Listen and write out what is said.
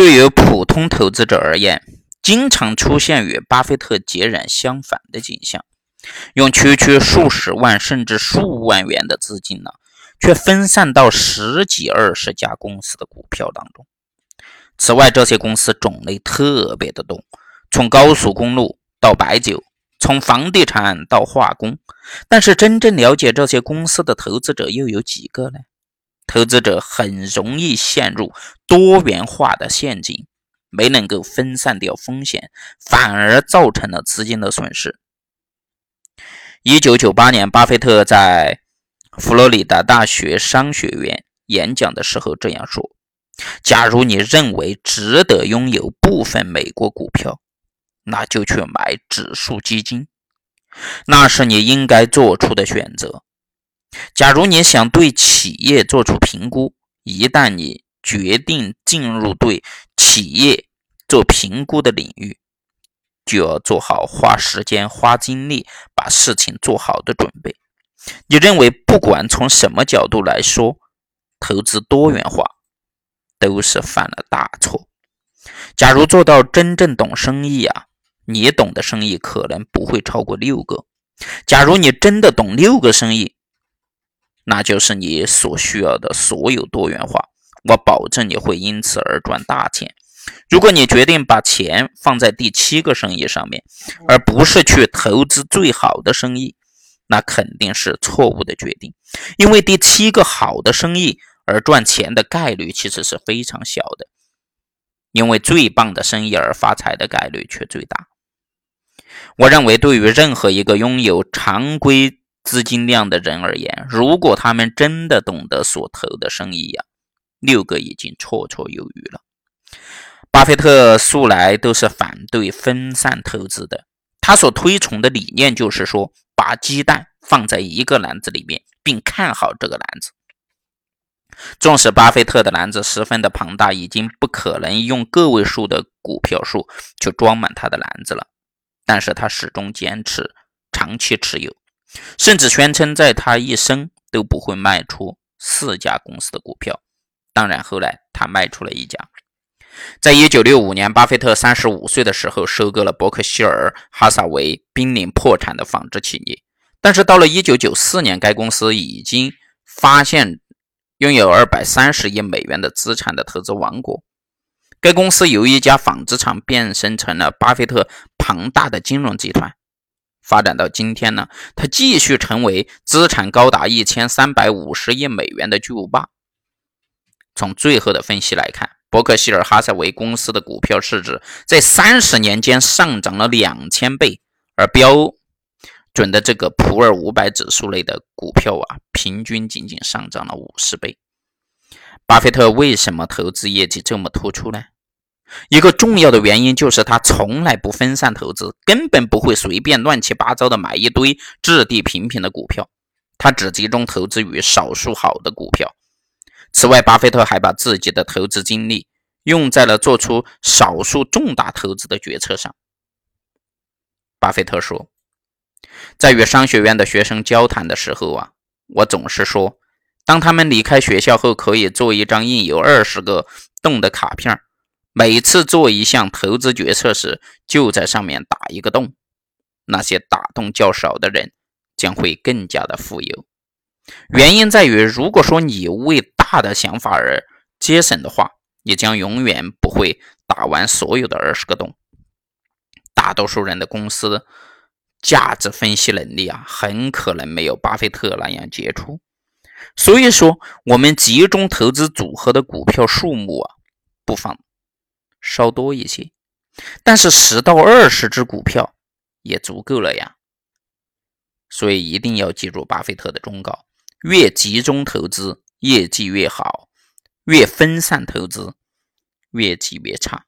对于普通投资者而言，经常出现与巴菲特截然相反的景象：用区区数十万甚至数万元的资金呢，却分散到十几二十家公司的股票当中。此外，这些公司种类特别的多，从高速公路到白酒，从房地产到化工。但是，真正了解这些公司的投资者又有几个呢？投资者很容易陷入多元化的陷阱，没能够分散掉风险，反而造成了资金的损失。一九九八年，巴菲特在佛罗里达大学商学院演讲的时候这样说：“假如你认为值得拥有部分美国股票，那就去买指数基金，那是你应该做出的选择。”假如你想对企业做出评估，一旦你决定进入对企业做评估的领域，就要做好花时间、花精力把事情做好的准备。你认为，不管从什么角度来说，投资多元化都是犯了大错。假如做到真正懂生意啊，你懂的生意可能不会超过六个。假如你真的懂六个生意，那就是你所需要的所有多元化，我保证你会因此而赚大钱。如果你决定把钱放在第七个生意上面，而不是去投资最好的生意，那肯定是错误的决定。因为第七个好的生意而赚钱的概率其实是非常小的，因为最棒的生意而发财的概率却最大。我认为，对于任何一个拥有常规。资金量的人而言，如果他们真的懂得所投的生意呀，六个已经绰绰有余了。巴菲特素来都是反对分散投资的，他所推崇的理念就是说，把鸡蛋放在一个篮子里面，并看好这个篮子。纵使巴菲特的篮子十分的庞大，已经不可能用个位数的股票数去装满他的篮子了，但是他始终坚持长期持有。甚至宣称，在他一生都不会卖出四家公司的股票。当然，后来他卖出了一家。在一九六五年，巴菲特三十五岁的时候，收购了伯克希尔哈撒韦濒临破产的纺织企业。但是到了一九九四年，该公司已经发现拥有二百三十亿美元的资产的投资王国。该公司由一家纺织厂变身成了巴菲特庞大的金融集团。发展到今天呢，它继续成为资产高达一千三百五十亿美元的巨无霸。从最后的分析来看，伯克希尔哈撒韦公司的股票市值在三十年间上涨了两千倍，而标准的这个普尔五百指数类的股票啊，平均仅仅上涨了五十倍。巴菲特为什么投资业绩这么突出呢？一个重要的原因就是他从来不分散投资，根本不会随便乱七八糟的买一堆质地平平的股票，他只集中投资于少数好的股票。此外，巴菲特还把自己的投资精力用在了做出少数重大投资的决策上。巴菲特说，在与商学院的学生交谈的时候啊，我总是说，当他们离开学校后，可以做一张印有二十个洞的卡片。每次做一项投资决策时，就在上面打一个洞。那些打洞较少的人将会更加的富有。原因在于，如果说你为大的想法而节省的话，你将永远不会打完所有的二十个洞。大多数人的公司价值分析能力啊，很可能没有巴菲特那样杰出。所以说，我们集中投资组合的股票数目啊，不妨。稍多一些，但是十到二十只股票也足够了呀。所以一定要记住巴菲特的忠告：越集中投资，业绩越好；越分散投资，业绩越差。